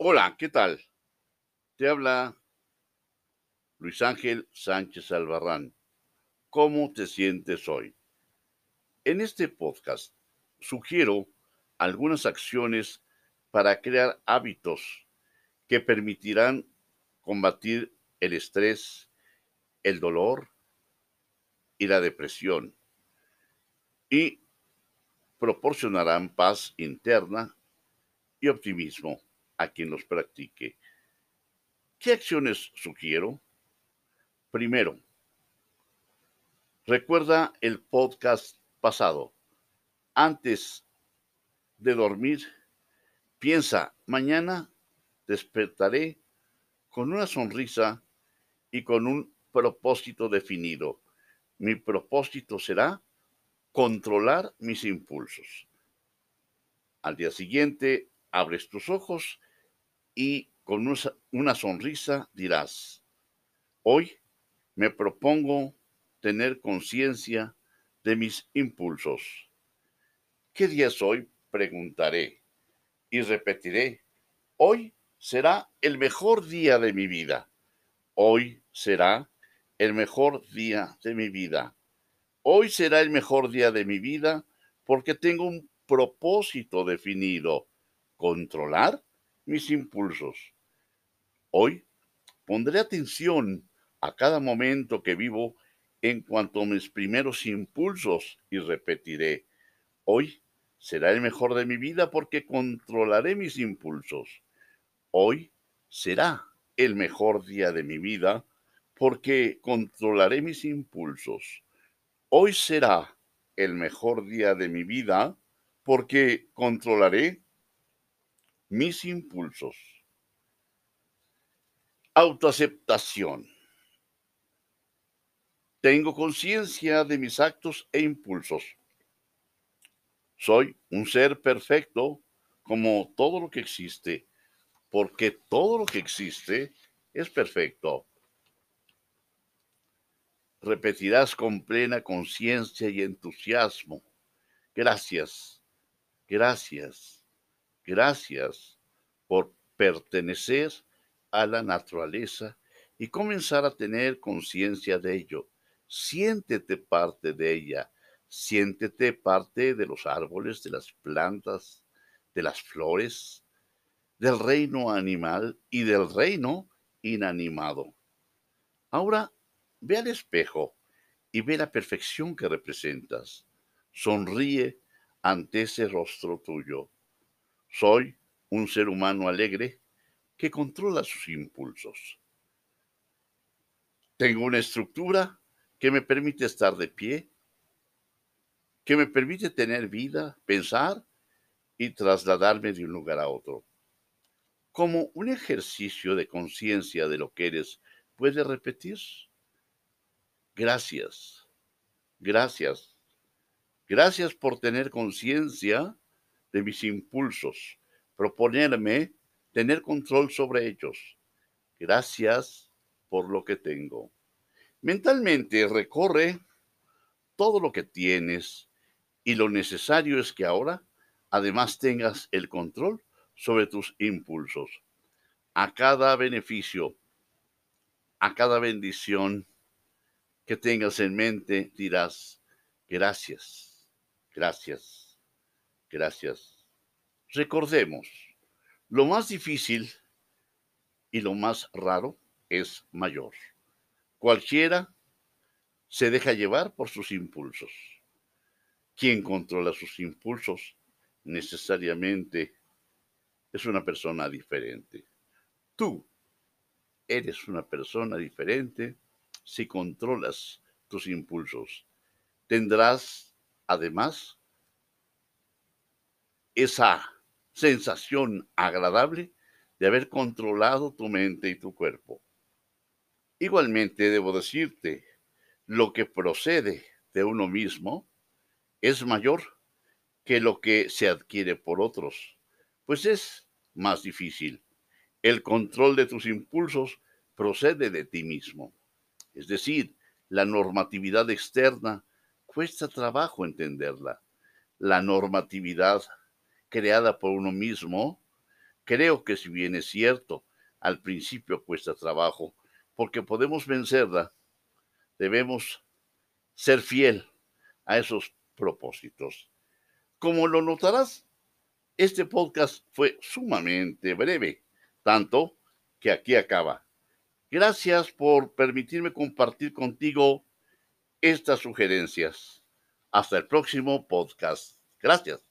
Hola, ¿qué tal? Te habla Luis Ángel Sánchez Albarrán. ¿Cómo te sientes hoy? En este podcast sugiero algunas acciones para crear hábitos que permitirán combatir el estrés, el dolor y la depresión y proporcionarán paz interna y optimismo a quien los practique. ¿Qué acciones sugiero? Primero, recuerda el podcast pasado. Antes de dormir, piensa, mañana despertaré con una sonrisa y con un propósito definido. Mi propósito será controlar mis impulsos. Al día siguiente, abres tus ojos y con una sonrisa dirás, hoy me propongo tener conciencia de mis impulsos. ¿Qué día es hoy? Preguntaré y repetiré, hoy será el mejor día de mi vida. Hoy será el mejor día de mi vida. Hoy será el mejor día de mi vida porque tengo un propósito definido, controlar mis impulsos. Hoy pondré atención a cada momento que vivo en cuanto a mis primeros impulsos y repetiré, hoy será el mejor de mi vida porque controlaré mis impulsos. Hoy será el mejor día de mi vida porque controlaré mis impulsos. Hoy será el mejor día de mi vida porque controlaré mis impulsos. Autoaceptación. Tengo conciencia de mis actos e impulsos. Soy un ser perfecto como todo lo que existe, porque todo lo que existe es perfecto. Repetirás con plena conciencia y entusiasmo. Gracias, gracias Gracias por pertenecer a la naturaleza y comenzar a tener conciencia de ello. Siéntete parte de ella, siéntete parte de los árboles, de las plantas, de las flores, del reino animal y del reino inanimado. Ahora ve al espejo y ve la perfección que representas. Sonríe ante ese rostro tuyo. Soy un ser humano alegre que controla sus impulsos. Tengo una estructura que me permite estar de pie, que me permite tener vida, pensar y trasladarme de un lugar a otro. Como un ejercicio de conciencia de lo que eres, puedes repetir. Gracias, gracias, gracias por tener conciencia de mis impulsos, proponerme tener control sobre ellos. Gracias por lo que tengo. Mentalmente recorre todo lo que tienes y lo necesario es que ahora además tengas el control sobre tus impulsos. A cada beneficio, a cada bendición que tengas en mente, dirás, gracias, gracias. Gracias. Recordemos, lo más difícil y lo más raro es mayor. Cualquiera se deja llevar por sus impulsos. Quien controla sus impulsos necesariamente es una persona diferente. Tú eres una persona diferente si controlas tus impulsos. Tendrás, además, esa sensación agradable de haber controlado tu mente y tu cuerpo. Igualmente debo decirte, lo que procede de uno mismo es mayor que lo que se adquiere por otros, pues es más difícil. El control de tus impulsos procede de ti mismo. Es decir, la normatividad externa cuesta trabajo entenderla. La normatividad creada por uno mismo, Creo que si bien es cierto, al principio cuesta trabajo, porque podemos vencerla, debemos ser fiel a esos propósitos. Como lo notarás, este podcast fue sumamente breve, tanto que aquí acaba. Gracias por permitirme compartir contigo estas sugerencias. Hasta el próximo podcast. Gracias.